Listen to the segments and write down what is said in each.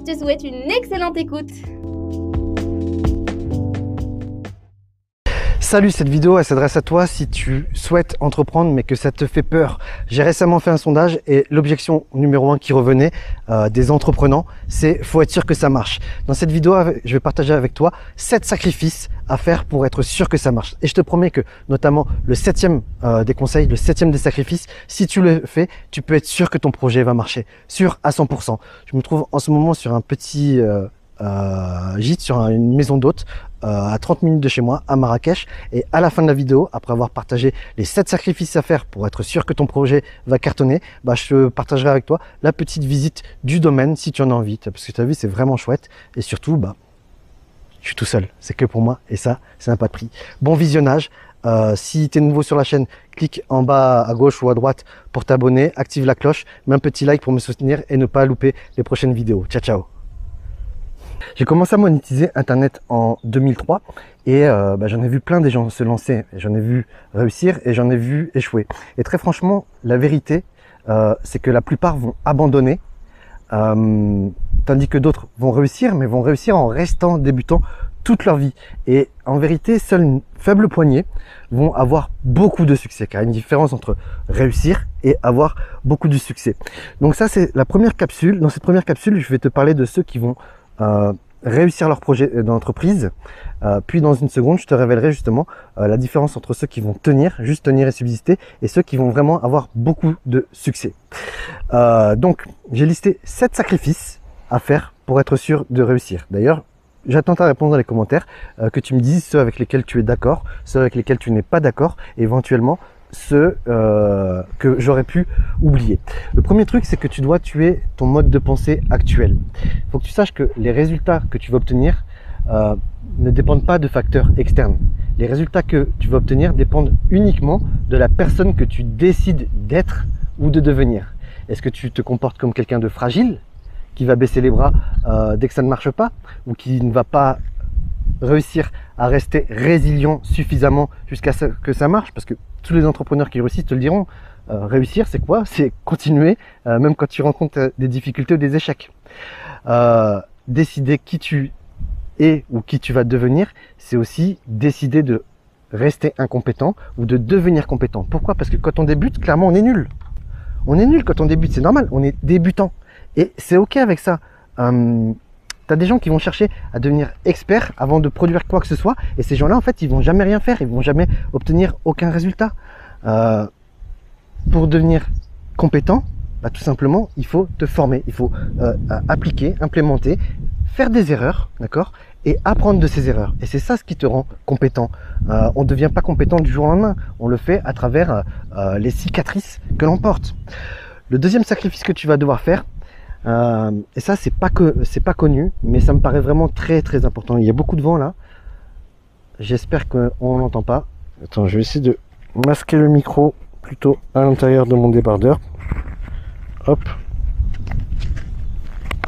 Je te souhaite une excellente écoute. Salut, cette vidéo elle s'adresse à toi si tu souhaites entreprendre mais que ça te fait peur. J'ai récemment fait un sondage et l'objection numéro un qui revenait euh, des entreprenants, c'est faut être sûr que ça marche. Dans cette vidéo, je vais partager avec toi 7 sacrifices à faire pour être sûr que ça marche. Et je te promets que notamment le septième euh, des conseils, le septième des sacrifices, si tu le fais, tu peux être sûr que ton projet va marcher, sûr à 100%. Je me trouve en ce moment sur un petit euh, euh, gîte sur une maison d'hôte à 30 minutes de chez moi à Marrakech. Et à la fin de la vidéo après avoir partagé les 7 sacrifices à faire pour être sûr que ton projet va cartonner bah, je partagerai avec toi la petite visite du domaine si tu en as envie parce que tu as vu c'est vraiment chouette. Et surtout bah je suis tout seul. C'est que pour moi. Et ça c'est un pas de prix. Bon visionnage. Euh, si tu es nouveau sur la chaîne, clique en bas à gauche ou à droite pour t'abonner, active la cloche, mets un petit like pour me soutenir et ne pas louper les prochaines vidéos. Ciao ciao j'ai commencé à monétiser Internet en 2003 et euh, bah, j'en ai vu plein des gens se lancer, j'en ai vu réussir et j'en ai vu échouer. Et très franchement, la vérité, euh, c'est que la plupart vont abandonner, euh, tandis que d'autres vont réussir, mais vont réussir en restant débutants toute leur vie. Et en vérité, seule une faible poignée vont avoir beaucoup de succès, car il y a une différence entre réussir et avoir beaucoup de succès. Donc ça, c'est la première capsule. Dans cette première capsule, je vais te parler de ceux qui vont euh, réussir leur projet d'entreprise. Euh, puis dans une seconde, je te révélerai justement euh, la différence entre ceux qui vont tenir, juste tenir et subsister, et ceux qui vont vraiment avoir beaucoup de succès. donc, j'ai listé 7 sacrifices à faire pour être sûr de réussir. D'ailleurs, j'attends ta réponse dans les commentaires, que tu me dises ceux avec lesquels tu es d'accord, ceux avec lesquels tu n'es pas d'accord, et éventuellement ce euh, que j'aurais pu oublier. Le premier truc, c'est que tu dois tuer ton mode de pensée actuel. Il faut que tu saches que les résultats que tu vas obtenir euh, ne dépendent pas de facteurs externes. Les résultats que tu vas obtenir dépendent uniquement de la personne que tu décides d'être ou de devenir. Est-ce que tu te comportes comme quelqu'un de fragile, qui va baisser les bras euh, dès que ça ne marche pas, ou qui ne va pas réussir à rester résilient suffisamment jusqu'à ce que ça marche? Parce que tous les entrepreneurs qui réussissent te le diront. Euh, réussir, c'est quoi? C'est continuer, euh, même quand tu rencontres euh, des difficultés ou des échecs. décider qui tu es ou qui tu vas devenir, c'est aussi décider de rester incompétent ou de devenir compétent. Pourquoi? Parce que quand on débute, clairement, on est nul. On est nul quand on débute, c'est normal, on est débutant. Et c'est ok avec ça. Tu des gens qui vont chercher à devenir experts avant de produire quoi que ce soit. Et ces gens-là, en fait, ils vont jamais rien faire. Ils vont jamais obtenir aucun résultat. Euh, pour devenir compétent, bah, tout simplement, il faut te former. Il faut euh, appliquer, implémenter, faire des erreurs, d'accord et apprendre de ces erreurs. Et c'est ça ce qui te rend compétent. Euh, on ne devient pas compétent du jour au lendemain. On le fait à travers les cicatrices que l'on porte. Le deuxième sacrifice que tu vas devoir faire, euh, et ça, c'est pas que c'est pas connu, mais ça me paraît vraiment très très important. Il y a beaucoup de vent là. J'espère qu'on n'entend pas. Attends, je vais essayer de masquer le micro plutôt à l'intérieur de mon débardeur. Hop.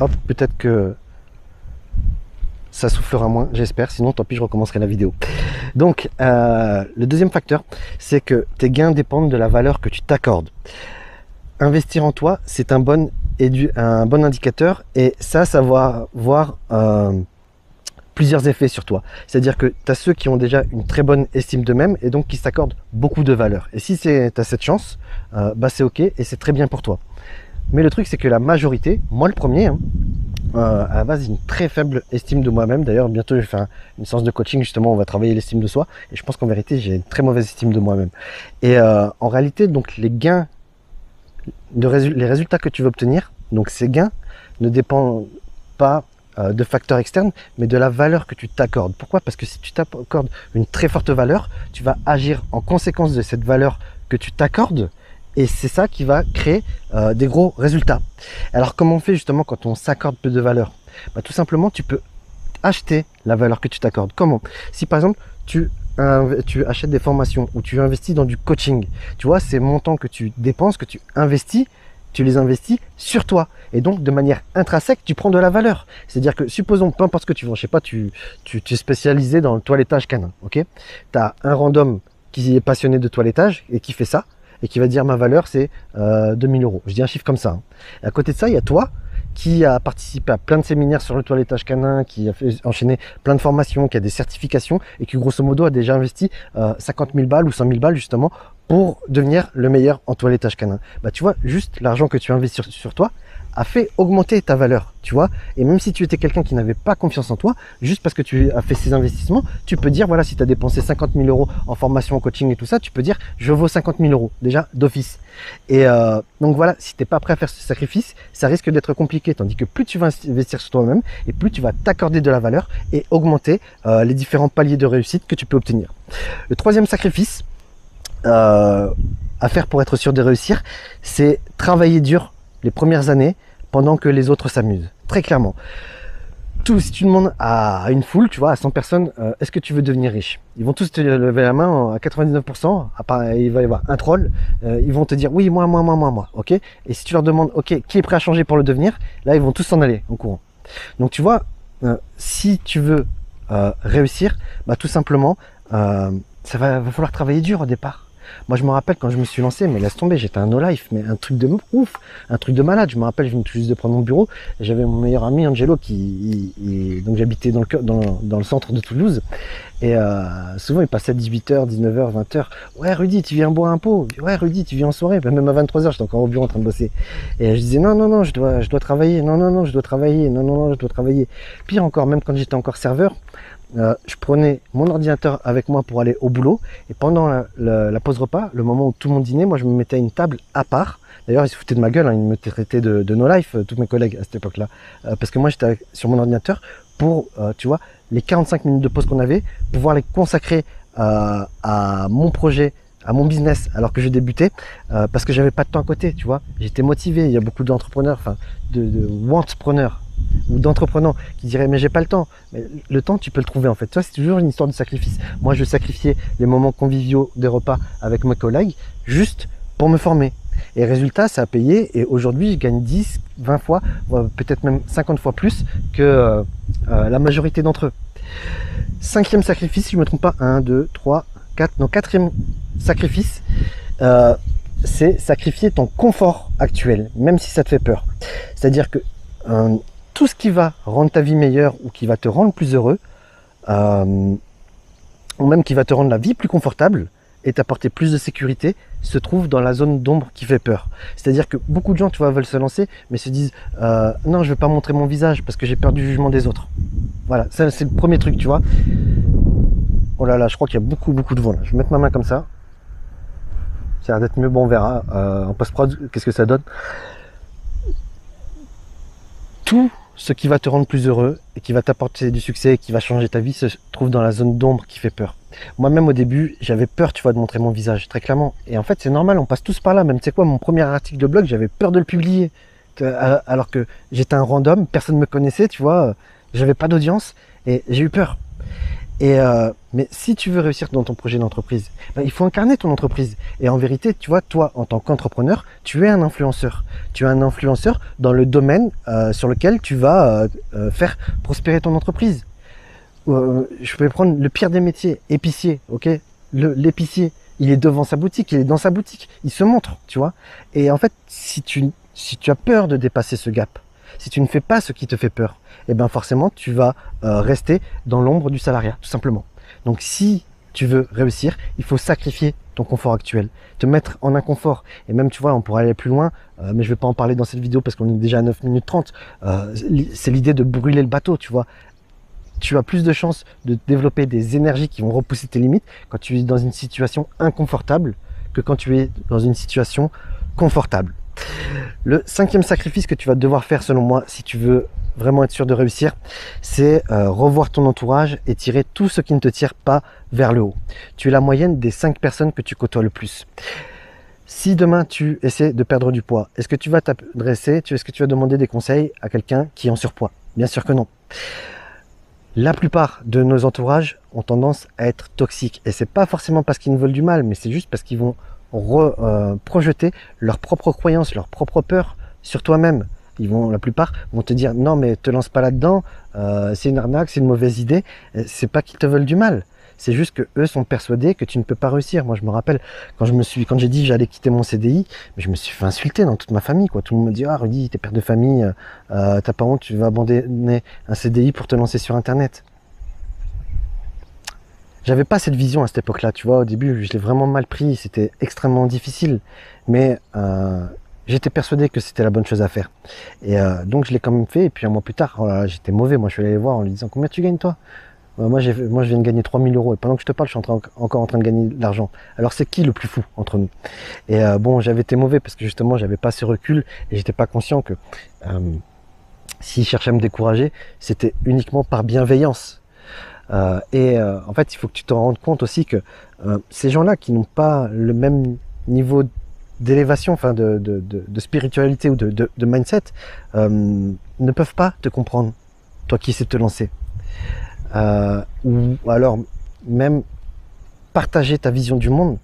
Hop, peut-être que ça soufflera moins, j'espère. Sinon, tant pis, je recommencerai la vidéo. Donc, euh, le deuxième facteur, c'est que tes gains dépendent de la valeur que tu t'accordes. Investir en toi, c'est un bon un bon indicateur et ça, ça va avoir euh, plusieurs effets sur toi. C'est-à-dire que tu as ceux qui ont déjà une très bonne estime d'eux-mêmes et donc qui s'accordent beaucoup de valeur. Et si tu as cette chance, euh, bah c'est ok et c'est très bien pour toi. Mais le truc, c'est que la majorité, moi le premier, hein, euh, à la base, une très faible estime de moi-même. D'ailleurs, bientôt, je vais faire une séance de coaching, justement, on va travailler l'estime de soi. Et je pense qu'en vérité, j'ai une très mauvaise estime de moi-même. Et en réalité, donc, les gains les résultats que tu veux obtenir, donc ces gains, ne dépendent pas euh, de facteurs externes, mais de la valeur que tu t'accordes. Pourquoi? Parce que si tu t'accordes une très forte valeur, tu vas agir en conséquence de cette valeur que tu t'accordes Et c'est ça qui va créer euh, des gros résultats. Alors comment on fait justement quand on s'accorde peu de valeur? Bah, Tout simplement, tu peux acheter la valeur que tu t'accordes. Comment? Si par exemple, tu, tu achètes des formations ou tu investis dans du coaching, tu vois, ces montants que tu dépenses, que tu investis, tu les investis sur toi. Et donc, de manière intrinsèque, tu prends de la valeur. C'est-à-dire que, supposons, peu importe ce que tu vends, je sais pas, tu, tu, es spécialisé dans le toilettage canin, ok? Tu as un random qui est passionné de toilettage et qui fait ça, et qui va dire ma valeur c'est euh, 2000 euros. Je dis un chiffre comme ça. Hein. à côté de ça, il y a toi qui a participé à plein de séminaires sur le toilettage canin, qui a fait enchaîner plein de formations, qui a des certifications et qui grosso modo a déjà investi euh, 50 000 balles ou 100 000 balles justement pour devenir le meilleur en toilettage canin. Bah tu vois, juste l'argent que tu investis sur toi, a fait augmenter ta valeur, tu vois. Et même si tu étais quelqu'un qui n'avait pas confiance en toi, juste parce que tu as fait ces investissements, tu peux dire, voilà, si tu as dépensé 50 000 euros en formation, en coaching et tout ça, tu peux dire, je vaux 50 000 euros, déjà, d'office. Et euh, donc voilà, si t'es pas prêt à faire ce sacrifice, ça risque d'être compliqué. Tandis que plus tu vas investir sur toi-même, et plus tu vas t'accorder de la valeur et augmenter euh, les différents paliers de réussite que tu peux obtenir. Le troisième sacrifice euh, à faire pour être sûr de réussir, c'est travailler dur les premières années pendant que les autres s'amusent. Très clairement. Tout, si tu demandes à une foule, tu vois, à 100 personnes, euh, est-ce que tu veux devenir riche? Ils vont tous te lever la main à 99%, à part, il va y avoir un troll, euh, ils vont te dire oui, moi, moi, moi, moi, moi, ok? Et si tu leur demandes, ok, qui est prêt à changer pour le devenir? Là, ils vont tous s'en aller en courant. Donc tu vois, euh, si tu veux réussir, bah tout simplement, ça va, va falloir travailler dur au départ. Moi, je me rappelle quand je me suis lancé, mais laisse tomber, j'étais un no-life, mais un truc de ouf, un truc de malade. Je me rappelle, je venais tout juste de prendre mon bureau, j'avais mon meilleur ami Angelo qui, donc j'habitais dans le, centre de Toulouse, et euh, souvent il passait à 18h, 19h, 20h. Ouais, Rudy, tu viens boire un pot. Ouais, Rudy, tu viens en soirée. Ben, même à 23h, j'étais encore au bureau en train de bosser. Et je disais non, non, non, je dois, je dois travailler. Non, non, non, je dois travailler. Non, non, non, je dois travailler. Pire encore, même quand j'étais encore serveur, euh, je prenais mon ordinateur avec moi pour aller au boulot et pendant la, pause repas, le moment où tout le monde dînait, moi je me mettais à une table à part. D'ailleurs, ils se foutaient de ma gueule, hein, ils me traitaient de, no life, euh, tous mes collègues à cette époque-là, euh, parce que moi j'étais sur mon ordinateur pour, tu vois, les 45 minutes de pause qu'on avait, pouvoir les consacrer à mon projet, à mon business alors que je débutais parce que j'avais pas de temps à côté, tu vois. J'étais motivé. Il y a beaucoup d'entrepreneurs, enfin de, de ou d'entrepreneurs qui diraient mais j'ai pas le temps. Mais le temps tu peux le trouver en fait. Toi c'est toujours une histoire de sacrifice. Moi je sacrifiais les moments conviviaux des repas avec mes collègues juste pour me former. Et résultat, ça a payé. Et aujourd'hui, je gagne 10, 20 fois, peut-être même 50 fois plus que euh, euh, la majorité d'entre eux. Cinquième sacrifice, si je me trompe pas, 1, 2, 3, 4, non, quatrième sacrifice, euh, c'est sacrifier ton confort actuel, même si ça te fait peur. C'est-à-dire que tout ce qui va rendre ta vie meilleure ou qui va te rendre plus heureux, euh, ou même qui va te rendre la vie plus confortable et t'apporter plus de sécurité, se trouve dans la zone d'ombre qui fait peur. C'est-à-dire que beaucoup de gens, tu vois, veulent se lancer, mais se disent euh, non, je veux pas montrer mon visage parce que j'ai peur du jugement des autres. Voilà, ça c'est le premier truc, tu vois. Oh là là, je crois qu'il y a beaucoup beaucoup de vent. Là. Je vais mettre ma main comme ça. Ça a l'air d'être mieux. Bon, on verra euh, en post-prod qu'est-ce que ça donne. Tout ce qui va te rendre plus heureux et qui va t'apporter du succès et qui va changer ta vie se trouve dans la zone d'ombre qui fait peur. Moi-même au début, j'avais peur, tu vois, de montrer mon visage, très clairement. Et en fait, c'est normal, on passe tous par là. Même, tu sais quoi, mon premier article de blog, j'avais peur de le publier. Alors que j'étais un random, personne ne me connaissait, tu vois, j'avais pas d'audience et j'ai eu peur. Et euh, mais si tu veux réussir dans ton projet d'entreprise, ben, il faut incarner ton entreprise. Et en vérité, tu vois, toi, en tant qu'entrepreneur, tu es un influenceur. Tu es un influenceur dans le domaine euh, sur lequel tu vas euh, faire prospérer ton entreprise. je vais prendre le pire des métiers, épicier, ok? L'épicier, il est devant sa boutique, il est dans sa boutique, il se montre, tu vois? Et en fait, si tu si tu as peur de dépasser ce gap, si tu ne fais pas ce qui te fait peur, eh ben forcément tu vas euh, rester dans l'ombre du salariat, tout simplement. Donc si tu veux réussir, il faut sacrifier ton confort actuel, te mettre en inconfort. Et même, tu vois, on pourrait aller plus loin, euh, mais je vais pas en parler dans cette vidéo parce qu'on est déjà à 9 minutes 30. Euh, c'est l'idée de brûler le bateau, tu vois. Tu as plus de chances de développer des énergies qui vont repousser tes limites quand tu es dans une situation inconfortable que quand tu es dans une situation confortable. Le cinquième sacrifice que tu vas devoir faire selon moi si tu veux vraiment être sûr de réussir, c'est euh, revoir ton entourage et tirer tout ce qui ne te tire pas vers le haut. Tu es la moyenne des cinq personnes que tu côtoies le plus. Si demain tu essaies de perdre du poids, est-ce que tu vas t'adresser, est-ce que tu vas demander des conseils à quelqu'un qui est en surpoids? Bien sûr que non. La plupart de nos entourages ont tendance à être toxiques et c'est pas forcément parce qu'ils nous veulent du mal, mais c'est juste parce qu'ils vont euh, projeter leurs propres croyances, leurs propres peurs sur toi-même. Ils vont, la plupart vont te dire non mais te lance pas là-dedans, euh, c'est une arnaque, c'est une mauvaise idée. C'est pas qu'ils te veulent du mal, c'est juste que eux sont persuadés que tu ne peux pas réussir. Moi, je me rappelle quand je suis, quand j'ai dit j'allais quitter mon CDI, je me suis fait insulter dans toute ma famille. Quoi. Tout le monde me dit ah Rudy, t'es père de famille, euh, euh, t'as pas honte, tu vas abandonner un CDI pour te lancer sur Internet. J'avais pas cette vision à cette époque-là, tu vois. Au début, je l'ai vraiment mal pris. C'était extrêmement difficile, mais euh, j'étais persuadé que c'était la bonne chose à faire. Et donc, je l'ai quand même fait. Et puis un mois plus tard, oh j'étais mauvais. Moi, je suis allé les voir en lui disant combien tu gagnes toi? Moi, moi, je viens de gagner 3000 euros et pendant que je te parle, je suis encore en train de gagner de l'argent. Alors, c'est qui le plus fou entre nous? Et euh, bon, j'avais été mauvais parce que justement, j'avais pas ce recul et j'étais pas conscient que euh, s'il cherchait à me décourager, c'était uniquement par bienveillance. Euh, et euh, en fait, il faut que tu te rendes compte aussi que ces gens-là qui n'ont pas le même niveau d'élévation, enfin de, de, de, de, spiritualité ou de, mindset, ne peuvent pas te comprendre, toi qui de te lancer euh, ou alors même partager ta vision du monde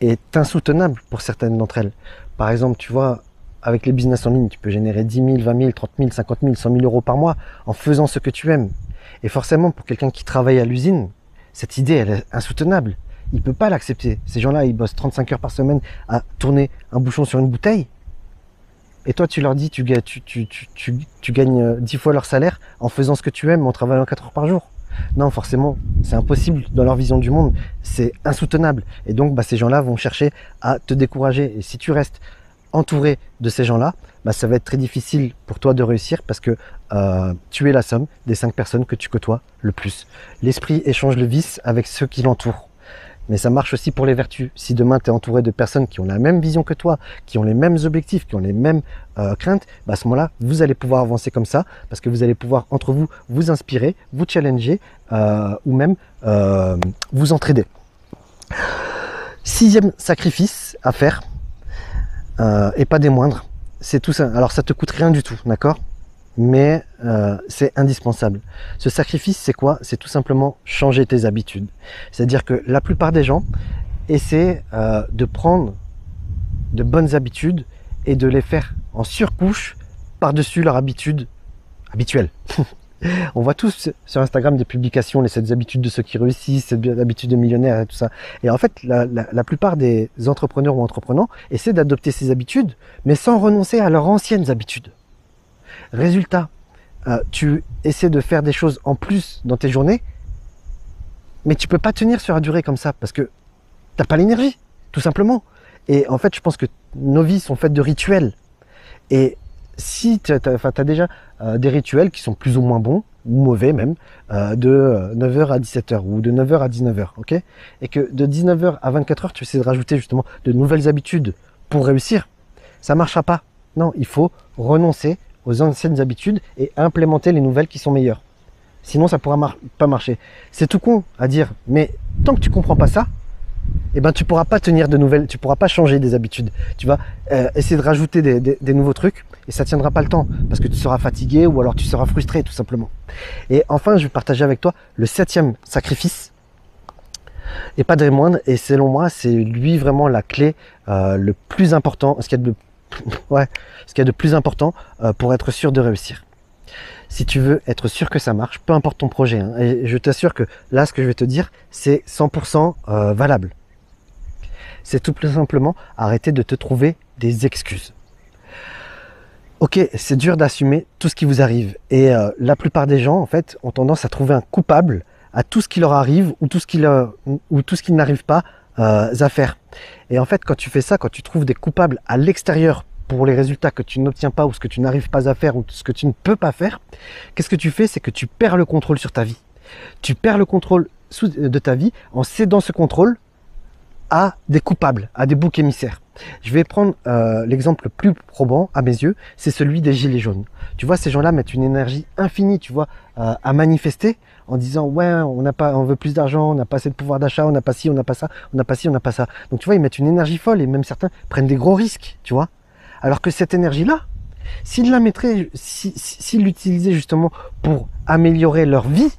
est insoutenable pour certaines d'entre elles. Par exemple, tu vois, avec les business en ligne, tu peux générer 10 000, 20 000, 30 000, 50 000, 100 000 euros par mois en faisant ce que tu aimes. Et forcément, pour quelqu'un qui travaille à l'usine, cette idée, elle est insoutenable. Il peut pas l'accepter. Ces gens-là, ils bossent 35 heures par semaine à tourner un bouchon sur une bouteille. Et toi, tu leur dis, tu, tu, gagnes 10 fois leur salaire en faisant ce que tu aimes, en travaillant 4 heures par jour. Non, forcément, c'est impossible dans leur vision du monde. C'est insoutenable. Et donc, bah, ces gens-là vont chercher à te décourager. Et si tu restes entouré de ces gens-là, bah, ça va être très difficile pour toi de réussir parce que euh, tu es la somme des cinq personnes que tu côtoies le plus. L'esprit échange le vice avec ceux qui l'entourent. Mais ça marche aussi pour les vertus. Si demain tu es entouré de personnes qui ont la même vision que toi, qui ont les mêmes objectifs, qui ont les mêmes euh, craintes, bah à ce moment-là, vous allez pouvoir avancer comme ça, parce que vous allez pouvoir entre vous vous inspirer, vous challenger euh, ou même vous entraider. Sixième sacrifice à faire, et pas des moindres, c'est tout ça. Alors ça te coûte rien du tout, d'accord? Mais euh, c'est indispensable. Ce sacrifice, c'est quoi? C'est tout simplement changer tes habitudes. C'est-à-dire que la plupart des gens essaient euh, de prendre de bonnes habitudes et de les faire en surcouche par-dessus leur habitude habituelle. On voit tous sur Instagram des publications, les 7 habitudes de ceux qui réussissent, cette habitude de millionnaire et tout ça. Et en fait, la, la plupart des entrepreneurs ou entreprenants essaient d'adopter ces habitudes, mais sans renoncer à leurs anciennes habitudes. Résultat, euh, tu essaies de faire des choses en plus dans tes journées, mais tu peux pas tenir sur la durée comme ça parce que t'as pas l'énergie, tout simplement. Et en fait, je pense que nos vies sont faites de rituels. Et si tu as, déjà euh, des rituels qui sont plus ou moins bons, ou mauvais même, euh, de 9h à 17h ou de 9h à 19h, ok? Et que de 19h à 24h, tu essaies de rajouter justement de nouvelles habitudes pour réussir, ça marchera pas. Non, il faut renoncer aux anciennes habitudes et implémenter les nouvelles qui sont meilleures. Sinon, ça pourra pas marcher. C'est tout con à dire, mais tant que tu comprends pas ça, eh ben tu pourras pas tenir de nouvelles, tu pourras pas changer des habitudes. Tu vas euh, essayer de rajouter des, nouveaux trucs et ça tiendra pas le temps parce que tu seras fatigué ou alors tu seras frustré tout simplement. Et enfin, je vais partager avec toi le septième sacrifice et pas des moindres. Et selon moi, c'est lui vraiment la clé euh, le plus important, ce qu'il y a de ouais, ce qu'il y a de plus important euh, pour être sûr de réussir. Si tu veux être sûr que ça marche, peu importe ton projet, hein, je t'assure que là, ce que je vais te dire, c'est 100% euh, valable. C'est tout simplement arrêter de te trouver des excuses. Ok, c'est dur d'assumer tout ce qui vous arrive, et euh, la plupart des gens, en fait, ont tendance à trouver un coupable à tout ce qui leur arrive ou tout ce qui, n'arrivent pas euh, à faire. Et en fait, quand tu fais ça, quand tu trouves des coupables à l'extérieur pour les résultats que tu n'obtiens pas ou ce que tu n'arrives pas à faire ou ce que tu ne peux pas faire, qu'est-ce que tu fais? C'est que tu perds le contrôle sur ta vie. Tu perds le contrôle de ta vie en cédant ce contrôle à des coupables, à des boucs émissaires. Je vais prendre euh, l'exemple le plus probant à mes yeux, c'est celui des gilets jaunes. Tu vois, ces gens-là mettent une énergie infinie, tu vois, euh, à manifester en disant ouais, on n'a pas, on veut plus d'argent, on n'a pas assez de pouvoir d'achat, on n'a pas ci, on n'a pas ça, on n'a pas ci, on n'a pas ça. Donc tu vois, ils mettent une énergie folle et même certains prennent des gros risques, tu vois. Alors que cette énergie-là, s'ils la mettraient, s'ils l'utilisaient justement pour améliorer leur vie,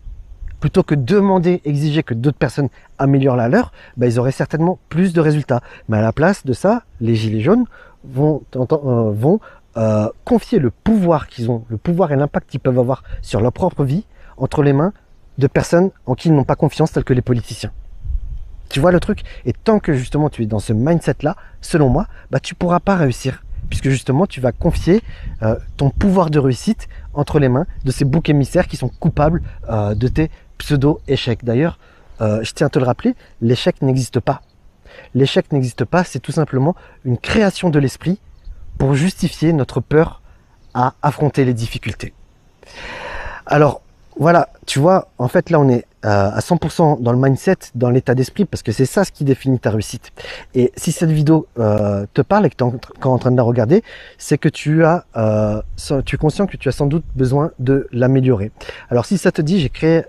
plutôt que demander, exiger que d'autres personnes améliorent la leur, bah, ils auraient certainement plus de résultats. Mais à la place de ça, les gilets jaunes vont, euh, euh, confier le pouvoir qu'ils ont, le pouvoir et l'impact qu'ils peuvent avoir sur leur propre vie entre les mains de personnes en qui ils n'ont pas confiance, telles que les politiciens. Tu vois le truc? Et tant que justement tu es dans ce mindset-là, selon moi, bah tu pourras pas réussir. Puisque justement tu vas confier euh, ton pouvoir de réussite entre les mains de ces boucs émissaires qui sont coupables de tes pseudo-échec. D'ailleurs, euh, je tiens à te le rappeler, l'échec n'existe pas. L'échec n'existe pas, c'est tout simplement une création de l'esprit pour justifier notre peur à affronter les difficultés. Alors, voilà, tu vois, en fait là on est euh, à 100% dans le mindset, dans l'état d'esprit, parce que c'est ça ce qui définit ta réussite. Et si cette vidéo euh, te parle et que tu es en, train de la regarder, c'est que tu as, euh, tu es conscient que tu as sans doute besoin de l'améliorer. Alors si ça te dit, j'ai créé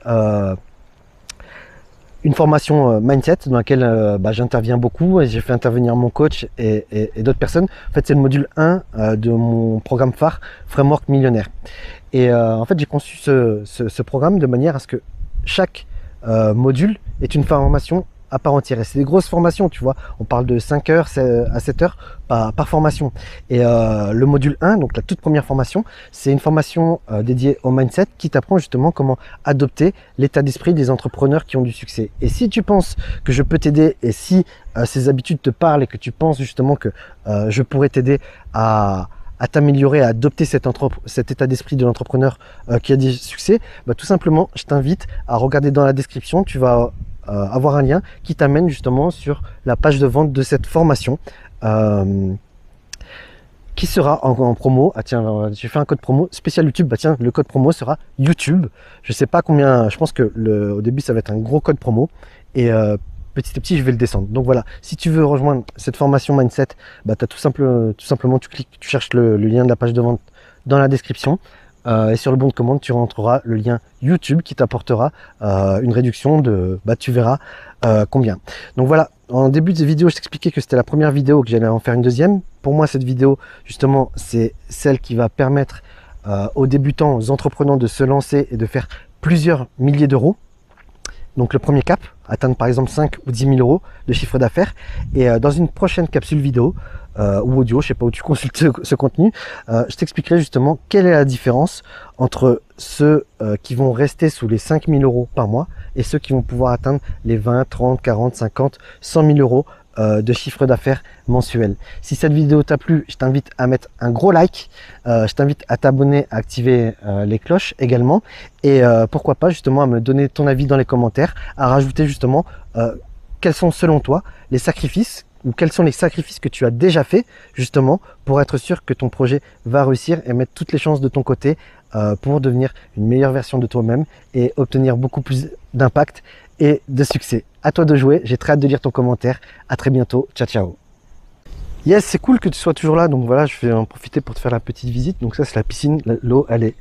une formation mindset dans laquelle bah, j'interviens beaucoup et j'ai fait intervenir mon coach et, d'autres personnes. En fait, c'est le module 1 de mon programme phare Framework Millionnaire. Et en fait, j'ai conçu ce, programme de manière à ce que chaque euh, module est une formation à part entière. Et c'est des grosses formations, tu vois. On parle de 5 heures à 7 heures par, formation. Et euh, le module 1, donc la toute première formation, c'est une formation euh, dédiée au mindset qui t'apprend justement comment adopter l'état d'esprit des entrepreneurs qui ont du succès. Et si tu penses que je peux t'aider et si ces habitudes te parlent et que tu penses justement que je pourrais t'aider à, à t'améliorer, à adopter cet, état d'esprit de l'entrepreneur euh, qui a du succès, bah, tout simplement, je t'invite à regarder dans la description. Tu vas euh, avoir un lien qui t'amène justement sur la page de vente de cette formation. Euh, qui sera en, promo. Ah tiens, j'ai fait un code promo spécial YouTube. Bah tiens, le code promo sera YouTube. Je sais pas combien. Je pense que le, au début ça va être un gros code promo et petit à petit, je vais le descendre. Donc voilà, si tu veux rejoindre cette formation mindset, bah, as tout, simple, tout simplement, tu cliques, tu cherches le, lien de la page de vente dans la description. Euh, et sur le bon de commande, tu rentreras le lien YouTube qui t'apportera euh, une réduction de, bah, tu verras euh, combien. Donc voilà, en début de vidéo, je t'expliquais que c'était la première vidéo, que j'allais en faire une deuxième. Pour moi, cette vidéo, justement, c'est celle qui va permettre aux débutants, aux entrepreneurs de se lancer et de faire plusieurs milliers d'euros. Donc le premier cap, atteindre par exemple 5 ou 10 000 euros de chiffre d'affaires. Et euh, dans une prochaine capsule vidéo euh, ou audio, je sais pas où tu consultes ce, contenu, euh, je t'expliquerai justement quelle est la différence entre ceux qui vont rester sous les 5 000 euros par mois et ceux qui vont pouvoir atteindre les 20, 30, 40, 50, 100 000 euros euh, de chiffre d'affaires mensuel. Si cette vidéo t'a plu, je t'invite à mettre un gros like, euh, je t'invite à t'abonner, à activer euh, les cloches également et pourquoi pas justement à me donner ton avis dans les commentaires, à rajouter justement quels sont selon toi les sacrifices ou quels sont les sacrifices que tu as déjà fait justement pour être sûr que ton projet va réussir et mettre toutes les chances de ton côté pour devenir une meilleure version de toi-même et obtenir beaucoup plus d'impact et de succès. À toi de jouer, j'ai très hâte de lire ton commentaire. À très bientôt, ciao ciao. Yes, c'est cool que tu sois toujours là, donc voilà, je vais en profiter pour te faire la petite visite. Donc ça c'est la piscine, l'eau elle est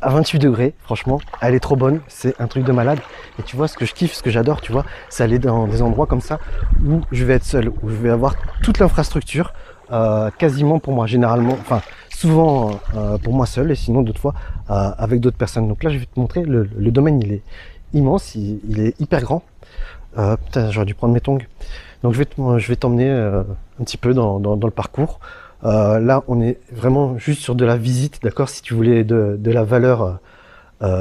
à 28 degrés, franchement, elle est trop bonne, c'est un truc de malade. Et tu vois, ce que je kiffe, ce que j'adore, tu vois, c'est aller dans des endroits comme ça où je vais être seul, où je vais avoir toute l'infrastructure euh, quasiment pour moi, généralement, enfin souvent euh, pour moi seul et sinon d'autres fois euh, avec d'autres personnes. Donc là, je vais te montrer, le domaine il est immense, il, est hyper grand. Euh, putain, j'aurais dû prendre mes tongs. Donc je vais, je vais t'emmener euh, un petit peu dans, le parcours. Euh, là, on est vraiment juste sur de la visite, d'accord? Si tu voulais de, la valeur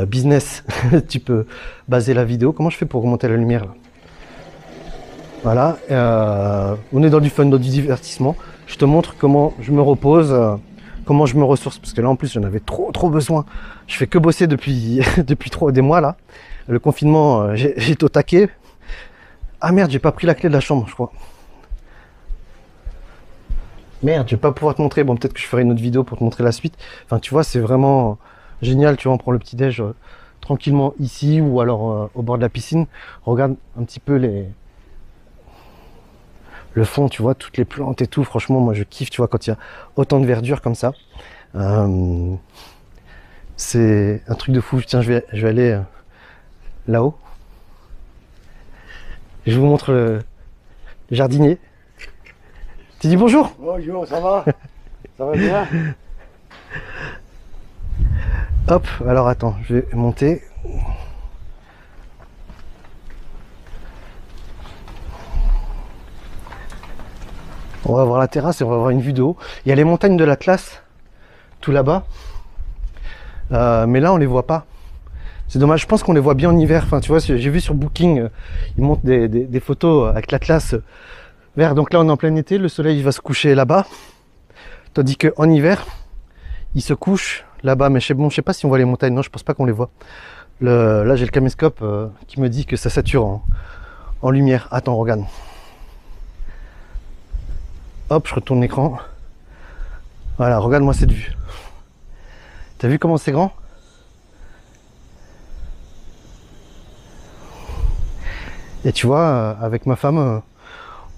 business, tu peux baser la vidéo. Comment je fais pour remonter la lumière Voilà. on est dans du fun, dans du divertissement. Je te montre comment je me repose, comment je me ressource, parce que là en plus j'en avais trop trop besoin. Je fais que bosser depuis depuis des mois là le confinement, euh, été au taquet. Ah merde, j'ai pas pris la clé de la chambre, je crois. Merde, je vais pas pouvoir te montrer. Bon, peut-être que je ferai une autre vidéo pour te montrer la suite. Enfin, tu vois, c'est vraiment génial. Tu vois, on prend le petit déj euh, tranquillement ici ou alors euh, au bord de la piscine. Regarde un petit peu les le fond, tu vois, toutes les plantes et tout. Franchement, moi, je kiffe, tu vois, quand il y a autant de verdure comme ça. Euh, c'est un truc de fou. Tiens, je vais, je vais aller euh, là-haut. Je vous montre le jardinier. Tu dis bonjour Bonjour, ça va? Ça va bien? Hop, alors attends, je vais monter. On va voir la terrasse et on va voir une vue de haut. Il y a les montagnes de l'Atlas, tout là-bas. Euh, mais là, on les voit pas. C'est dommage, je pense qu'on les voit bien en hiver. Enfin, tu vois, j'ai vu sur Booking, euh, ils montrent des, photos avec l'Atlas euh, vert. Donc là, on est en plein été, le soleil il va se coucher là-bas. Tandis qu'en hiver, il se couche là-bas. Mais je sais, bon, je sais pas si on voit les montagnes. Non, je pense pas qu'on les voit. Le- là, j'ai le caméscope euh, qui me dit que ça sature en, en lumière. Attends, regarde. Hop, je retourne l'écran. Voilà, regarde-moi cette vue. T'as vu comment c'est grand? Et tu vois, euh, avec ma femme, euh,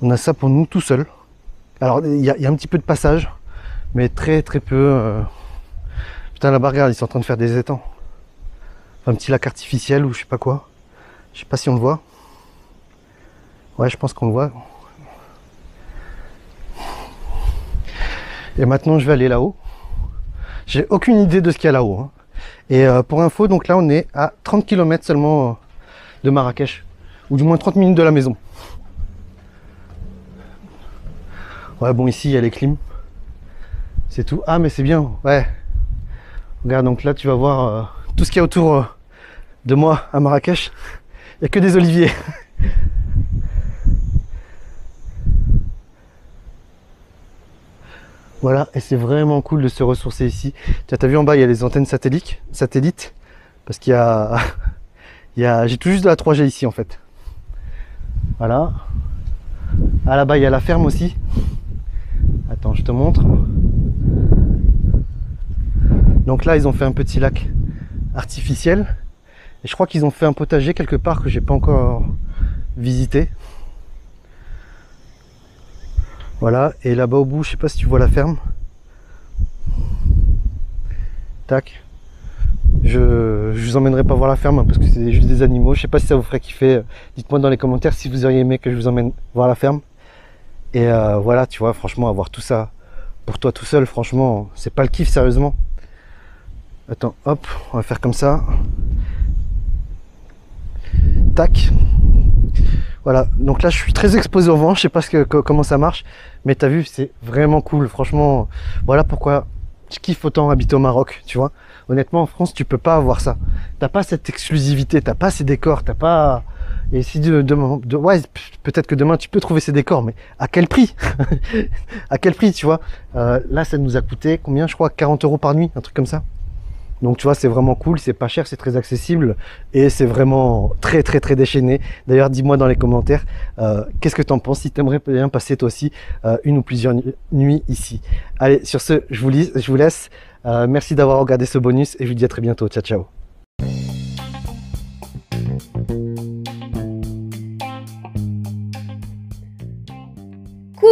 on a ça pour nous tout seul. Alors, il y, a un petit peu de passage, mais très très peu. euh. Putain, là-bas, regarde, ils sont en train de faire des étangs. Un petit lac artificiel ou je sais pas quoi. Je sais pas si on le voit. Ouais, je pense qu'on le voit. Et maintenant, je vais aller là-haut. J'ai aucune idée de ce qu'il y a là-haut. hein. Et pour info, donc là, on est à 30 km seulement de Marrakech. Ou du moins 30 minutes de la maison. Ouais, bon, ici, il y a les clims. C'est tout. Ah, mais c'est bien. Ouais. Regarde, donc là, tu vas voir euh, tout ce qu'il y a autour euh, de moi à Marrakech. Il n'y a que des oliviers. Voilà, et c'est vraiment cool de se ressourcer ici. Tiens, t'as vu en bas, il y a les antennes satellites, parce qu'il y a, y a, j'ai tout juste de la 3G ici en fait. Voilà. Ah là-bas, il y a la ferme aussi. Attends, je te montre. Donc là, ils ont fait un petit lac artificiel. Et je crois qu'ils ont fait un potager quelque part que j'ai pas encore visité. Voilà, et là-bas au bout, je sais pas si tu vois la ferme. Tac. Je, vous emmènerai pas voir la ferme hein, parce que c'est juste des animaux. Je sais pas si ça vous ferait kiffer. Dites-moi dans les commentaires si vous auriez aimé que je vous emmène voir la ferme. Et euh, voilà, tu vois, franchement, avoir tout ça pour toi tout seul, franchement, c'est pas le kiff, sérieusement. Attends, hop, on va faire comme ça. Tac. Voilà, donc là je suis très exposé au vent, je sais pas comment ça marche, mais t'as vu, c'est vraiment cool, franchement. Voilà pourquoi je kiffe autant habiter au Maroc, tu vois. Honnêtement, en France, tu peux pas avoir ça. T'as pas cette exclusivité, t'as pas ces décors, t'as pas. Et si de, de- ouais, peut-être que demain tu peux trouver ces décors, mais à quel prix? À quel prix, tu vois? Euh, Là, ça nous a coûté combien Je crois? 40 euros par nuit, un truc comme ça. Donc tu vois, c'est vraiment cool, c'est pas cher, c'est très accessible et c'est vraiment très très très déchaîné. D'ailleurs, dis-moi dans les commentaires, euh, qu'est-ce que t'en penses si t'aimerais bien passer toi aussi euh, une ou plusieurs nu- nuits ici. Allez, sur ce, je vous, je vous laisse. Euh, merci d'avoir regardé ce bonus et je vous dis à très bientôt. Ciao ciao.